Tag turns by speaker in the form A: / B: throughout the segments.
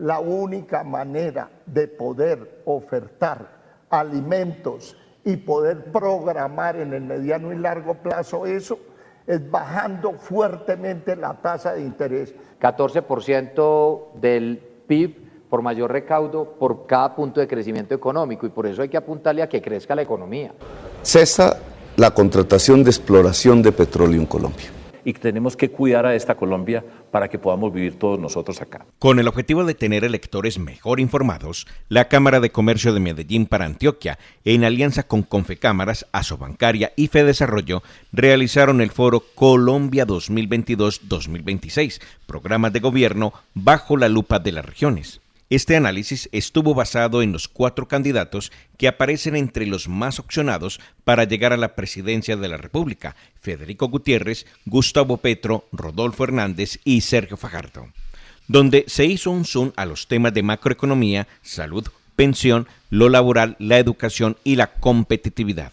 A: la única manera de poder ofertar alimentos y poder programar en el mediano y largo plazo eso es bajando fuertemente la tasa de interés.
B: 14% del PIB por mayor recaudo por cada punto de crecimiento económico y por eso hay que apuntarle a que crezca la economía.
C: Cesa la contratación de exploración de petróleo en Colombia
D: y tenemos que cuidar a esta Colombia para que podamos vivir todos nosotros acá.
E: Con el objetivo de tener electores mejor informados, la Cámara de Comercio de Medellín para Antioquia, en alianza con Confecámaras, Asobancaria y Fedesarrollo, realizaron el foro Colombia 2022-2026, programas de gobierno bajo la lupa de las regiones. Este análisis estuvo basado en los cuatro candidatos que aparecen entre los más opcionados para llegar a la presidencia de la República, Federico Gutiérrez, Gustavo Petro, Rodolfo Hernández y Sergio Fajardo, donde se hizo un zoom a los temas de macroeconomía, salud, pensión, lo laboral, la educación y la competitividad.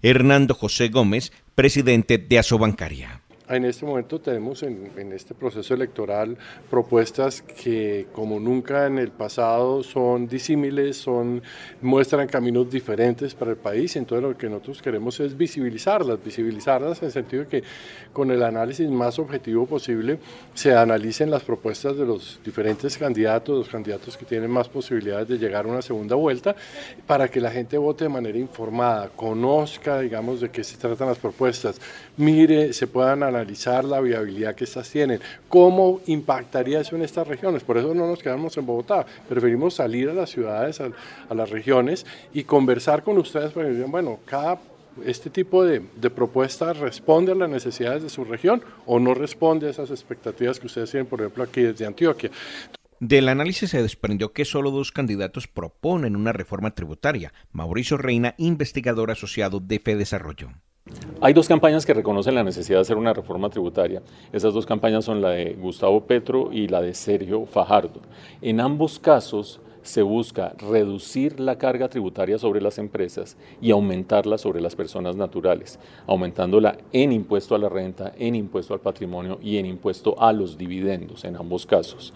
E: Hernando José Gómez, presidente de Asobancaria.
F: En este momento tenemos en, este proceso electoral propuestas que como nunca en el pasado son disímiles, son, muestran caminos diferentes para el país, entonces lo que nosotros queremos es visibilizarlas, visibilizarlas en el sentido de que con el análisis más objetivo posible se analicen las propuestas de los diferentes candidatos, los candidatos que tienen más posibilidades de llegar a una segunda vuelta, para que la gente vote de manera informada, conozca, digamos, de qué se tratan las propuestas, mire, se puedan analizar analizar la viabilidad que estas tienen. ¿Cómo impactaría eso en estas regiones? Por eso no nos quedamos en Bogotá, preferimos salir a las ciudades, a, las regiones y conversar con ustedes para que digan, bueno, cada este tipo de, de propuesta responde a las necesidades de su región o no responde a esas expectativas que ustedes tienen, por ejemplo, aquí desde Antioquia.
E: Del análisis se desprendió que solo dos candidatos proponen una reforma tributaria. Mauricio Reina, investigador asociado de Desarrollo.
G: Hay dos campañas que reconocen la necesidad de hacer una reforma tributaria. Esas dos campañas son la de Gustavo Petro y la de Sergio Fajardo. En ambos casos se busca reducir la carga tributaria sobre las empresas y aumentarla sobre las personas naturales, aumentándola en impuesto a la renta, en impuesto al patrimonio y en impuesto a los dividendos en ambos casos.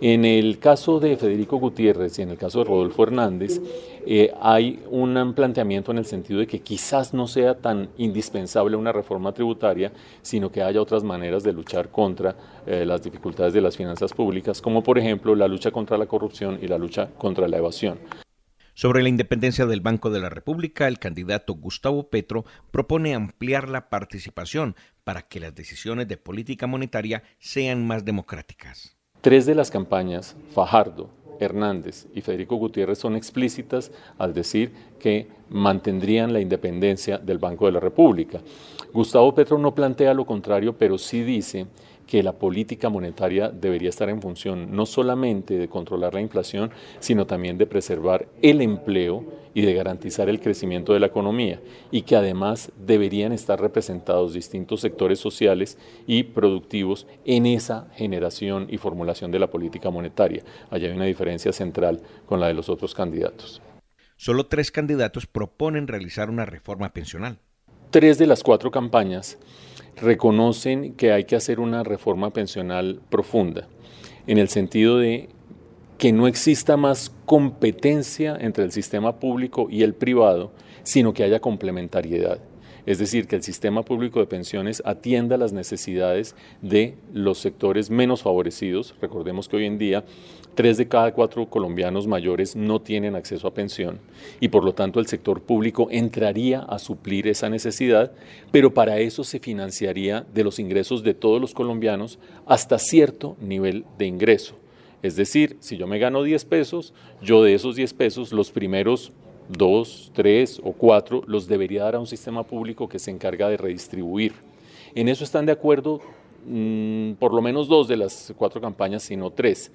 G: En el caso de Federico Gutiérrez y en el caso de Rodolfo Hernández, eh, hay un planteamiento en el sentido de que quizás no sea tan indispensable una reforma tributaria, sino que haya otras maneras de luchar contra eh, las dificultades de las finanzas públicas, como por ejemplo la lucha contra la corrupción y la lucha contra la evasión.
E: Sobre la independencia del Banco de la República, el candidato Gustavo Petro propone ampliar la participación para que las decisiones de política monetaria sean más democráticas.
G: Tres de las campañas, Fajardo, Hernández y Federico Gutiérrez son explícitas al decir que mantendrían la independencia del Banco de la República. Gustavo Petro no plantea lo contrario, pero sí dice que la política monetaria debería estar en función no solamente de controlar la inflación, sino también de preservar el empleo y de garantizar el crecimiento de la economía, y que además deberían estar representados distintos sectores sociales y productivos en esa generación y formulación de la política monetaria. Allá hay una diferencia central con la de los otros candidatos.
E: Solo tres candidatos proponen realizar una reforma pensional.
G: Tres de las cuatro campañas reconocen que hay que hacer una reforma pensional profunda, en el sentido de que no exista más competencia entre el sistema público y el privado, sino que haya complementariedad. Es decir, que el sistema público de pensiones atienda las necesidades de los sectores menos favorecidos. Recordemos que hoy en día tres de cada cuatro colombianos mayores no tienen acceso a pensión y por lo tanto el sector público entraría a suplir esa necesidad, pero para eso se financiaría de los ingresos de todos los colombianos hasta cierto nivel de ingreso. Es decir, si yo me gano 10 pesos, yo de esos 10 pesos los primeros dos, tres o cuatro, los debería dar a un sistema público que se encarga de redistribuir. En eso están de acuerdo mm, por lo menos dos de las cuatro campañas, sino tres.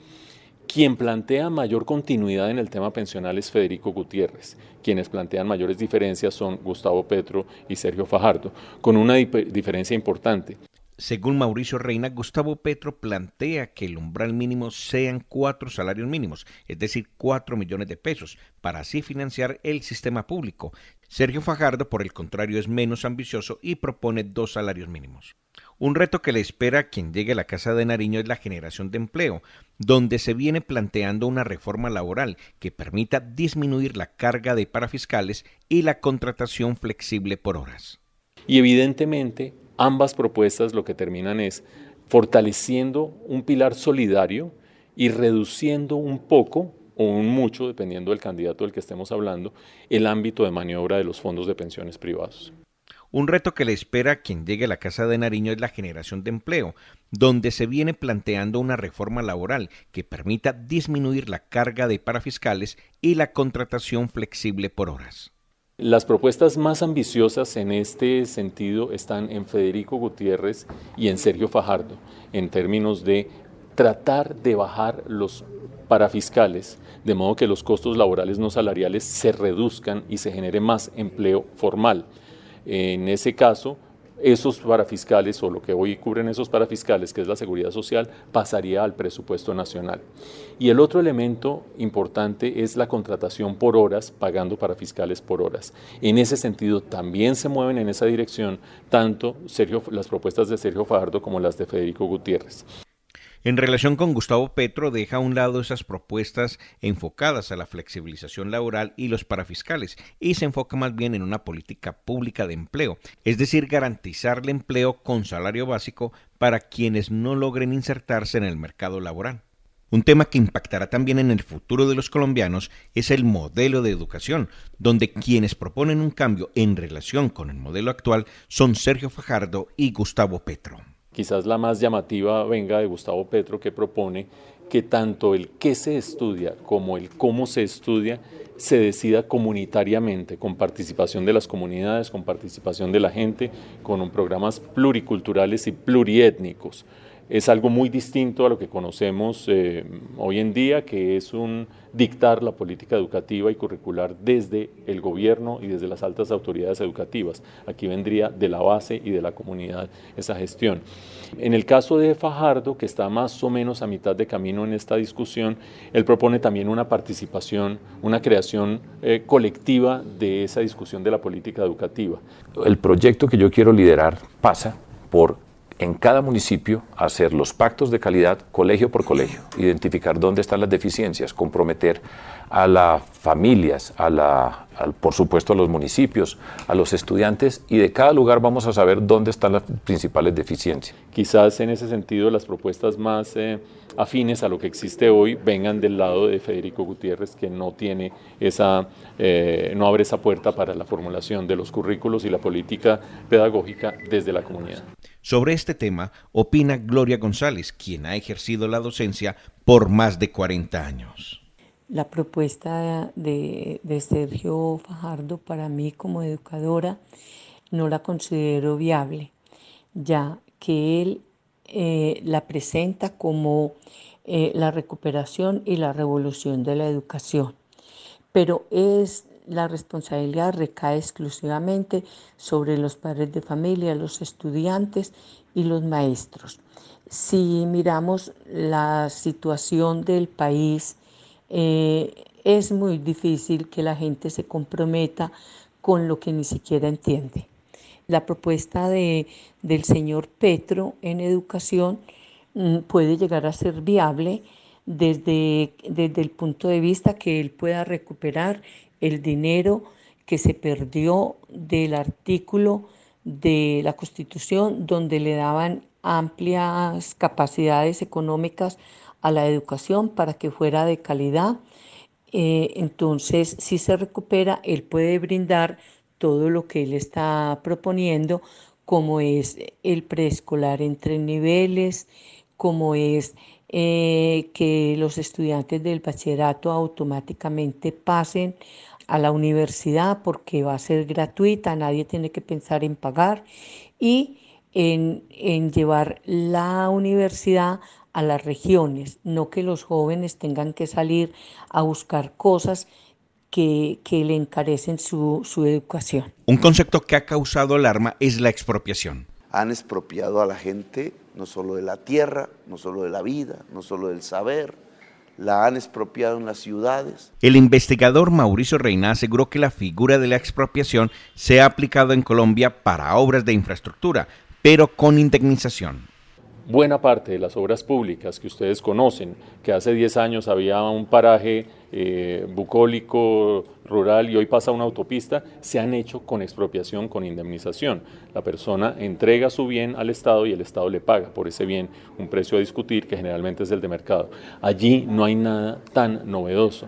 G: Quien plantea mayor continuidad en el tema pensional es Federico Gutiérrez. Quienes plantean mayores diferencias son Gustavo Petro y Sergio Fajardo, con una diferencia importante.
E: Según Mauricio Reina, Gustavo Petro plantea que el umbral mínimo sean cuatro salarios mínimos, es decir, cuatro millones de pesos, para así financiar el sistema público. Sergio Fajardo, por el contrario, es menos ambicioso y propone dos salarios mínimos. Un reto que le espera a quien llegue a la Casa de Nariño es la generación de empleo, donde se viene planteando una reforma laboral que permita disminuir la carga de parafiscales y la contratación flexible por horas.
G: Y evidentemente ambas propuestas lo que terminan es fortaleciendo un pilar solidario y reduciendo un poco o un mucho, dependiendo del candidato del que estemos hablando, el ámbito de maniobra de los fondos de pensiones privados.
E: Un reto que le espera a quien llegue a la Casa de Nariño es la generación de empleo, donde se viene planteando una reforma laboral que permita disminuir la carga de parafiscales y la contratación flexible por horas.
G: Las propuestas más ambiciosas en este sentido están en Federico Gutiérrez y en Sergio Fajardo, en términos de tratar de bajar los parafiscales, de modo que los costos laborales no salariales se reduzcan y se genere más empleo formal. En ese caso, esos parafiscales o lo que hoy cubren esos parafiscales, que es la seguridad social, pasaría al presupuesto nacional. Y el otro elemento importante es la contratación por horas, pagando parafiscales por horas. En ese sentido, también se mueven en esa dirección tanto Sergio, las propuestas de Sergio Fajardo como las de Federico Gutiérrez.
E: En relación con Gustavo Petro, deja a un lado esas propuestas enfocadas a la flexibilización laboral y los parafiscales y se enfoca más bien en una política pública de empleo, es decir, garantizar el empleo con salario básico para quienes no logren insertarse en el mercado laboral. Un tema que impactará también en el futuro de los colombianos es el modelo de educación, donde quienes proponen un cambio en relación con el modelo actual son Sergio Fajardo y Gustavo Petro.
G: Quizás la más llamativa venga de Gustavo Petro que propone que tanto el qué se estudia como el cómo se estudia se decida comunitariamente, con participación de las comunidades, con participación de la gente, con programas pluriculturales y pluriétnicos es algo muy distinto a lo que conocemos eh, hoy en día, que es un dictar la política educativa y curricular desde el gobierno y desde las altas autoridades educativas. Aquí vendría de la base y de la comunidad esa gestión. En el caso de Fajardo, que está más o menos a mitad de camino en esta discusión, él propone también una participación, una creación eh, colectiva de esa discusión de la política educativa.
D: El proyecto que yo quiero liderar pasa por en cada municipio hacer los pactos de calidad colegio por colegio, identificar dónde están las deficiencias, comprometer a las familias, a la, por supuesto a los municipios, a los estudiantes y de cada lugar vamos a saber dónde están las principales deficiencias.
G: Quizás en ese sentido las propuestas más eh, afines a lo que existe hoy vengan del lado de Federico Gutiérrez que no tiene esa, eh, no abre esa puerta para la formulación de los currículos y la política pedagógica desde la comunidad.
E: Sobre este tema opina Gloria González, quien ha ejercido la docencia por más de 40 años.
H: La propuesta de, Sergio Fajardo para mí como educadora no la considero viable, ya que él eh, la presenta como eh, la recuperación y la revolución de la educación, pero es la responsabilidad recae exclusivamente sobre los padres de familia, los estudiantes y los maestros. Si miramos la situación del país, eh, es muy difícil que la gente se comprometa con lo que ni siquiera entiende. La propuesta de, del señor Petro en educación mm, puede llegar a ser viable desde, desde el punto de vista que él pueda recuperar el dinero que se perdió del artículo de la Constitución donde le daban amplias capacidades económicas a la educación para que fuera de calidad. Eh, entonces, si se recupera, él puede brindar todo lo que él está proponiendo, como es el preescolar entre niveles, como es eh, que los estudiantes del bachillerato automáticamente pasen a la universidad porque va a ser gratuita, nadie tiene que pensar en pagar y en, llevar la universidad a las regiones, no que los jóvenes tengan que salir a buscar cosas que, le encarecen su, su educación.
E: Un concepto que ha causado alarma es la expropiación.
C: Han expropiado a la gente no solo de la tierra, no solo de la vida, no solo del saber, la han expropiado en las ciudades.
E: El investigador Mauricio Reina aseguró que la figura de la expropiación se ha aplicado en Colombia para obras de infraestructura, pero con indemnización
G: buena parte de las obras públicas que ustedes conocen, que hace 10 años había un paraje eh, bucólico rural y hoy pasa una autopista, se han hecho con expropiación, con indemnización. La persona entrega su bien al Estado y el Estado le paga por ese bien un precio a discutir que generalmente es el de mercado. Allí no hay nada tan novedoso.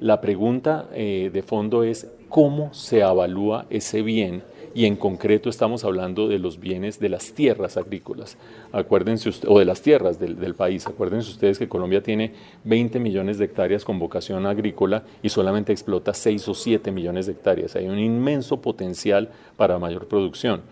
G: La pregunta eh, de fondo es cómo se avalúa ese bien y en concreto estamos hablando de los bienes de las tierras agrícolas. Acuérdense o de las tierras del, del, país. Acuérdense ustedes que Colombia tiene 20 millones de hectáreas con vocación agrícola y solamente explota 6 o 7 millones de hectáreas. Hay un inmenso potencial para mayor producción.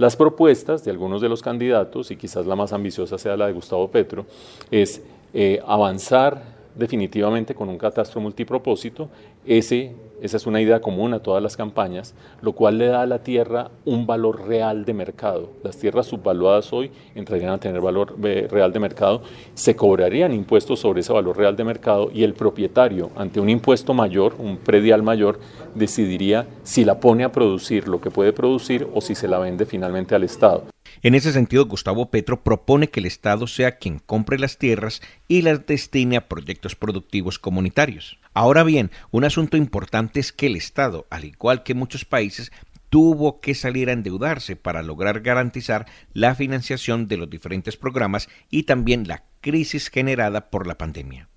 G: Las propuestas de algunos de los candidatos, y quizás la más ambiciosa sea la de Gustavo Petro, es eh, avanzar definitivamente con un catastro multipropósito. Ese esa es una idea común a todas las campañas, lo cual le da a la tierra un valor real de mercado. Las tierras subvaluadas hoy entrarían a tener valor eh, real de mercado, se cobrarían impuestos sobre ese valor real de mercado y el propietario, ante un impuesto mayor, un predial mayor, decidiría si la pone a producir lo que puede producir o si se la vende finalmente al Estado.
E: En ese sentido, Gustavo Petro propone que el Estado sea quien compre las tierras y las destine a proyectos productivos comunitarios. Ahora bien, un asunto importante es que el Estado, al igual que muchos países, tuvo que salir a endeudarse para lograr garantizar la financiación de los diferentes programas y también la crisis generada por la pandemia.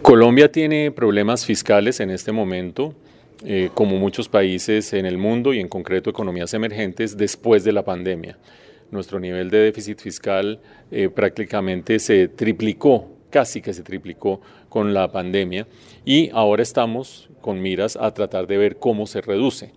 G: Colombia tiene problemas fiscales en este momento, eh, como muchos países en el mundo y en concreto economías emergentes después de la pandemia nuestro nivel de déficit fiscal eh, prácticamente se triplicó, casi que se triplicó con la pandemia y ahora estamos con miras a tratar de ver cómo se reduce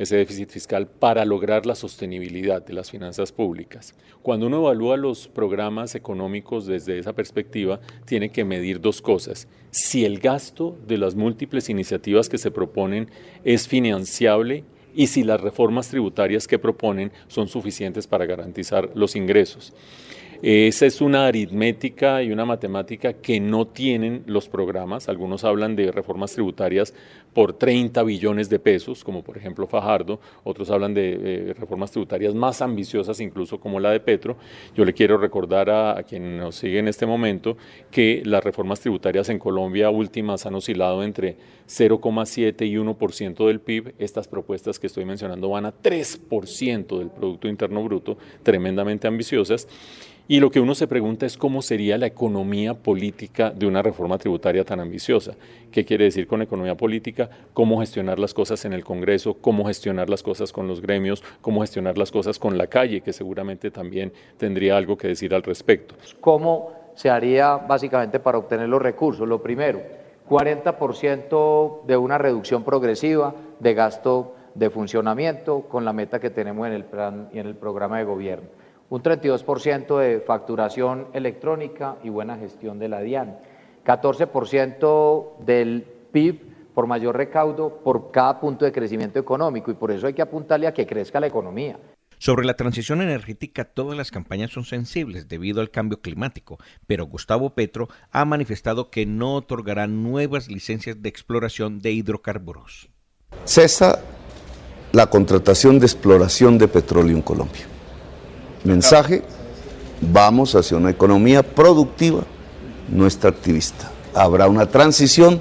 G: ese déficit fiscal para lograr la sostenibilidad de las finanzas públicas. Cuando uno evalúa los programas económicos desde esa perspectiva, tiene que medir dos cosas. Si el gasto de las múltiples iniciativas que se proponen es financiable y si las reformas tributarias que proponen son suficientes para garantizar los ingresos. Esa es una aritmética y una matemática que no tienen los programas. Algunos hablan de reformas tributarias por 30 billones de pesos, como por ejemplo Fajardo. Otros hablan de reformas tributarias más ambiciosas, incluso como la de Petro. Yo le quiero recordar a, a quien nos sigue en este momento que las reformas tributarias en Colombia últimas han oscilado entre 0,7 y 1% del PIB. Estas propuestas que estoy mencionando van a 3% del Producto Interno Bruto, tremendamente ambiciosas. Y lo que uno se pregunta es cómo sería la economía política de una reforma tributaria tan ambiciosa. ¿Qué quiere decir con economía política? Cómo gestionar las cosas en el Congreso, cómo gestionar las cosas con los gremios, cómo gestionar las cosas con la calle, que seguramente también tendría algo que decir al respecto.
B: ¿Cómo se haría básicamente para obtener los recursos? Lo primero, 40% de una reducción progresiva de gasto de funcionamiento con la meta que tenemos en el plan y en el programa de gobierno un 32% de facturación electrónica y buena gestión de la DIAN, 14% del PIB por mayor recaudo por cada punto de crecimiento económico y por eso hay que apuntarle a que crezca la economía.
E: Sobre la transición energética, todas las campañas son sensibles debido al cambio climático, pero Gustavo Petro ha manifestado que no otorgará nuevas licencias de exploración de hidrocarburos.
C: Cesa la contratación de exploración de petróleo en Colombia. Mensaje, vamos hacia una economía productiva, no extractivista. Habrá una transición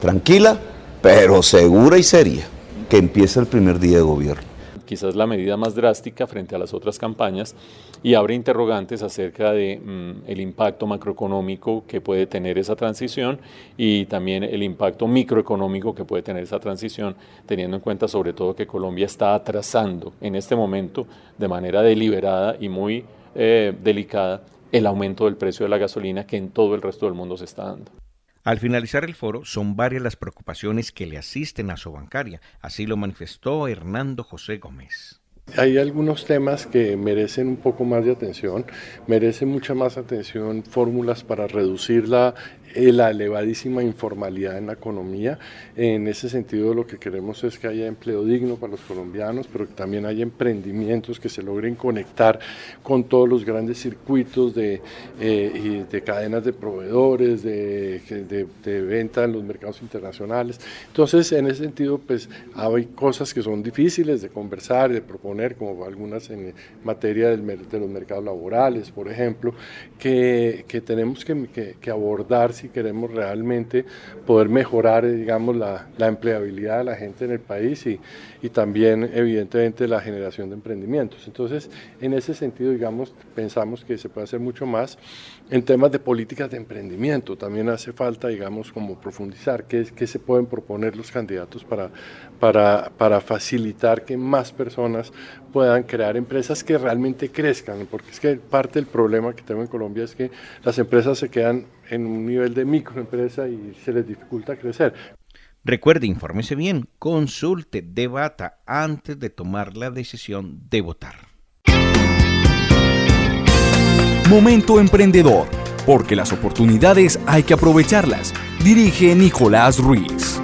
C: tranquila, pero segura y seria, que empieza el primer día de gobierno
G: quizás la medida más drástica frente a las otras campañas y abre interrogantes acerca de mm, el impacto macroeconómico que puede tener esa transición y también el impacto microeconómico que puede tener esa transición, teniendo en cuenta sobre todo que Colombia está atrasando en este momento de manera deliberada y muy eh, delicada el aumento del precio de la gasolina que en todo el resto del mundo se está dando.
E: Al finalizar el foro, son varias las preocupaciones que le asisten a su bancaria, así lo manifestó Hernando José Gómez.
F: Hay algunos temas que merecen un poco más de atención, merecen mucha más atención fórmulas para reducir la eh, la elevadísima informalidad en la economía. En ese sentido lo que queremos es que haya empleo digno para los colombianos, pero que también haya emprendimientos que se logren conectar con todos los grandes circuitos de, eh, de cadenas de proveedores, de, de, de, venta en los mercados internacionales. Entonces, en ese sentido, pues hay cosas que son difíciles de conversar, de proponer como algunas en materia de los mercados laborales, por ejemplo, que, que tenemos que, que, abordar si queremos realmente poder mejorar, digamos, la, la, empleabilidad de la gente en el país y, y también, evidentemente, la generación de emprendimientos. Entonces, en ese sentido, digamos, pensamos que se puede hacer mucho más en temas de políticas de emprendimiento. También hace falta, digamos, como profundizar qué, qué se pueden proponer los candidatos para, para, para facilitar que más personas puedan crear empresas que realmente crezcan, porque es que parte del problema que tengo en Colombia es que las empresas se quedan en un nivel de microempresa y se les dificulta crecer.
E: Recuerde, infórmese bien, consulte, debata antes de tomar la decisión de votar.
I: Momento emprendedor, porque las oportunidades hay que aprovecharlas. Dirige Nicolás Ruiz.